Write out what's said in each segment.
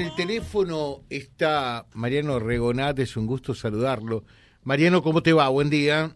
El teléfono está Mariano Regonat, es un gusto saludarlo. Mariano, ¿cómo te va? Buen día.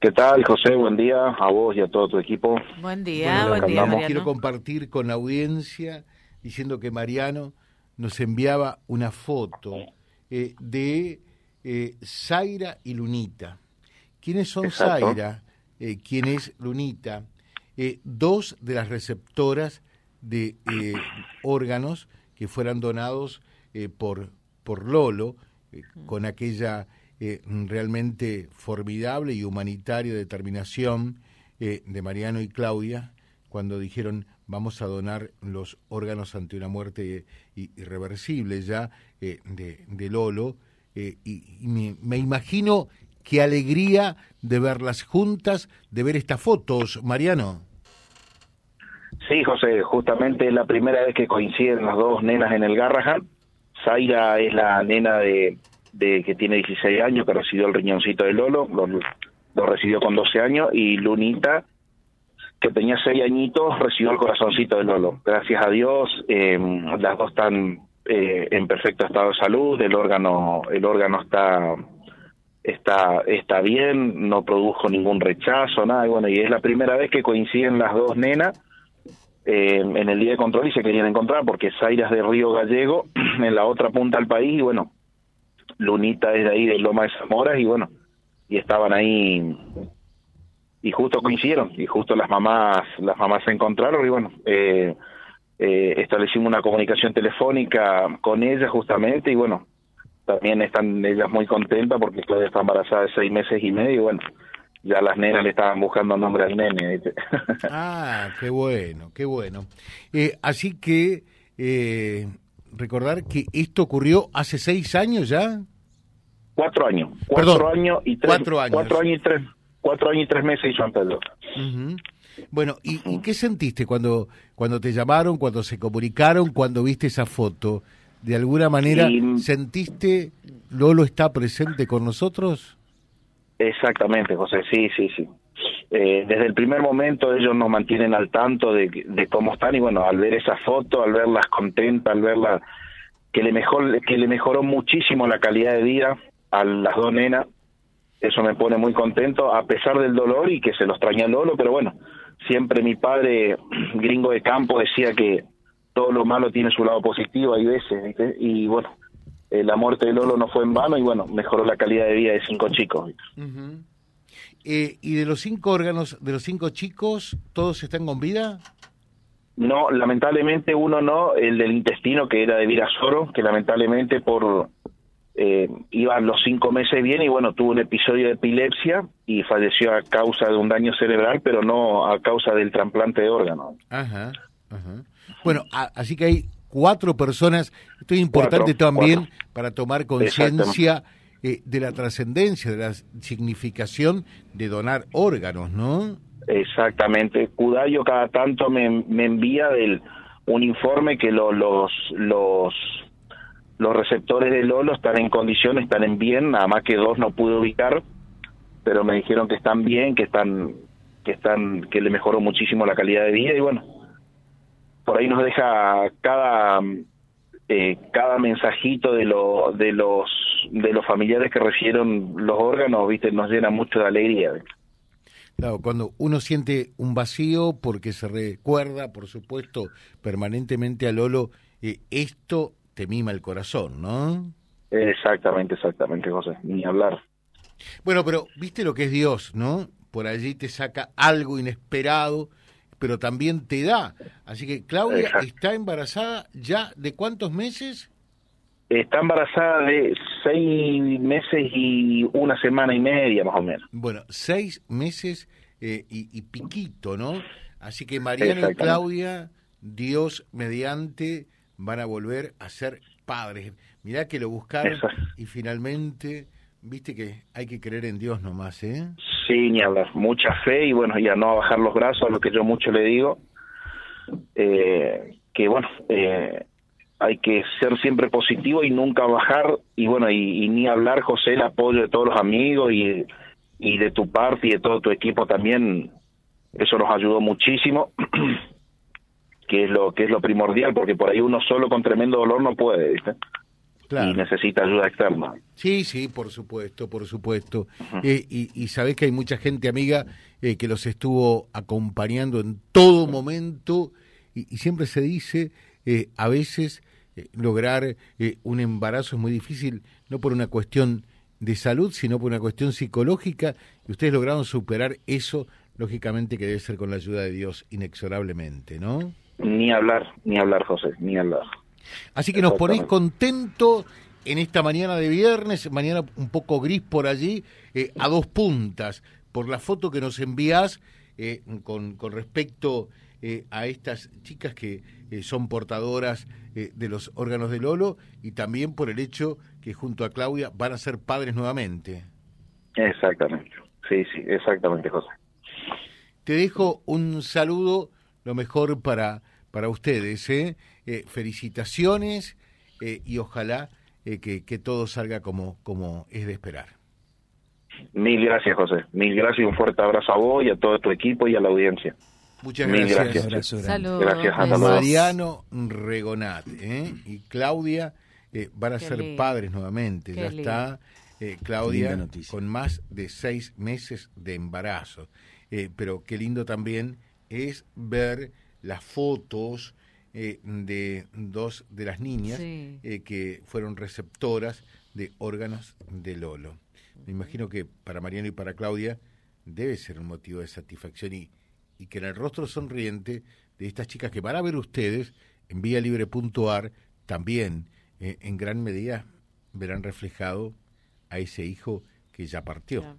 ¿Qué tal, José? Buen día a vos y a todo tu equipo. Buen día, Bueno, buen día, Quiero Mariano. compartir con la audiencia diciendo que Mariano nos enviaba una foto eh, de eh, Zaira y Lunita. ¿Quiénes son Exacto. Zaira? Eh, ¿Quién es Lunita? Eh, dos de las receptoras de eh, órganos que fueran donados eh, por, por Lolo, eh, con aquella eh, realmente formidable y humanitaria determinación eh, de Mariano y Claudia cuando dijeron vamos a donar los órganos ante una muerte irreversible ya eh, de, de Lolo y, y me, me imagino qué alegría de verlas juntas, de ver estas fotos, Mariano. Sí, José, justamente es la primera vez que coinciden las dos nenas en el Garrahan. Zaira es la nena de, que tiene 16 años, que recibió el riñoncito de Lolo, lo, recibió con 12 años, y Lunita, que tenía 6 añitos, recibió el corazoncito de Lolo. Gracias a Dios, eh, las dos están eh, en perfecto estado de salud, el órgano, el órgano está está está bien, no produjo ningún rechazo, nada, y bueno, y es la primera vez que coinciden las dos nenas eh, en el día de control y se querían encontrar porque Zaira es de Río Gallego, en la otra punta del país, y bueno, Lunita es de ahí, de Loma de Zamora, y bueno, y estaban ahí y justo coincidieron, y justo las mamás, las mamás se encontraron, y bueno, eh, eh, establecimos una comunicación telefónica con ellas justamente, y bueno, también están ellas muy contentas porque Claudia está embarazada de seis meses y medio, y bueno, ya las nenas le estaban buscando nombre al nene. ¿viste? Ah, qué bueno, qué bueno. Eh, así que eh, recordar que esto ocurrió hace seis años ya. Cuatro años. Cuatro Perdón, años y tres. cuatro años. Cuatro años y tres. Cuatro años y tres meses hizo Pedro. Ujú. Bueno, ¿y, y qué sentiste cuando, cuando te llamaron, cuando se comunicaron, cuando viste esa foto? ¿De alguna manera Y- sentiste Lolo está presente con nosotros? Exactamente, José. Sí, sí, sí. Eh, desde el primer momento ellos nos mantienen al tanto de, de cómo están y bueno, al ver esa foto, al verlas contentas, al verlas que le mejor que le mejoró muchísimo la calidad de vida a las dos nenas, eso me pone muy contento a pesar del dolor y que se lo extraña Lolo, pero bueno, siempre mi padre gringo de campo decía que todo lo malo tiene su lado positivo, hay veces, y bueno, eh, la muerte de Lolo no fue en vano y bueno, mejoró la calidad de vida de cinco chicos. Eh, ¿Y de los cinco órganos, de los cinco chicos, todos están con vida? No, lamentablemente uno no, el del intestino que era de Virasoro, que lamentablemente por eh, iba los cinco meses bien y bueno, tuvo un episodio de epilepsia y falleció a causa de un daño cerebral, pero no a causa del trasplante de órganos. Ajá, ajá. Bueno, a- así que hay cuatro personas. Esto es importante Cuatro, también cuatro. para tomar conciencia eh, de la trascendencia, de la significación de donar órganos, ¿no? Exactamente. Cudayo cada tanto me, me envía del, un informe que lo- los, los, los receptores de Lolo están en condiciones, están en bien, nada más que dos no pude ubicar, pero me dijeron que están bien, que están, que están, que le mejoró muchísimo la calidad de vida y bueno, por ahí nos deja cada eh, cada mensajito de lo, de los de los familiares que recibieron los órganos, viste, nos llena mucho de alegría. Claro, cuando uno siente un vacío porque se recuerda, por supuesto, permanentemente a Lolo, eh, esto te mima el corazón, ¿no? Exactamente, exactamente, José, ni hablar. Bueno, pero viste lo que es Dios, ¿no? Por allí te saca algo inesperado, pero también te da. Así que Claudia Exacto. está embarazada ya de cuántos meses? Está embarazada de seis meses y una semana y media, más o menos. Bueno, seis meses eh, y, y piquito, ¿no? Así que Mariana y. Claudia, Dios mediante, van a volver a ser padres. Mirá que lo buscaron Exacto. y finalmente, viste que hay que creer en Dios nomás, ¿eh? Sí, ni hablar. Mucha fe y bueno, ya no a bajar los brazos, a lo que yo mucho le digo. Eh, que bueno, eh, hay que ser siempre positivo y nunca bajar. Y bueno, y, y ni hablar, José, el apoyo de todos los amigos y, y de tu parte y de todo tu equipo también. Eso nos ayudó muchísimo. que es lo que es lo primordial, porque por ahí uno solo con tremendo dolor no puede, ¿viste? Y necesita ayuda externa. Sí, sí, por supuesto, por supuesto. Eh, y, y sabés que hay mucha gente amiga eh, que los estuvo acompañando en todo momento y, y siempre se dice, eh, a veces lograr un embarazo es muy difícil, no por una cuestión de salud, sino por una cuestión psicológica, y ustedes lograron superar eso, lógicamente que debe ser con la ayuda de Dios inexorablemente, ¿no? Ni hablar, ni hablar, José, ni hablar. Así que nos ponéis contentos en esta mañana de viernes, mañana un poco gris por allí, eh, a dos puntas, por la foto que nos envías eh, con, con respecto eh, a estas chicas que eh, son portadoras de los órganos de Lolo y también por el hecho que junto a Claudia van a ser padres nuevamente. Exactamente, sí, sí, exactamente, José. Te dejo un saludo, lo mejor para, para ustedes, ¿eh? felicitaciones y ojalá que, que todo salga como, como es de esperar. Mil gracias, José. Mil gracias y un fuerte abrazo a vos y a todo tu equipo y a la audiencia. Muchas gracias. gracias. Gracias a Mariano Regonat ¿eh? y Claudia eh, van a ser padres nuevamente. ya está eh, Claudia con más de seis meses de embarazo. Eh, pero qué lindo también es ver las fotos de dos de las niñas que fueron receptoras de órganos de Lolo. Me imagino que para Mariano y para Claudia debe ser un motivo de satisfacción y, y que en el rostro sonriente de estas chicas que van a ver ustedes en libre.ar también eh, en gran medida verán reflejado a ese hijo que ya partió.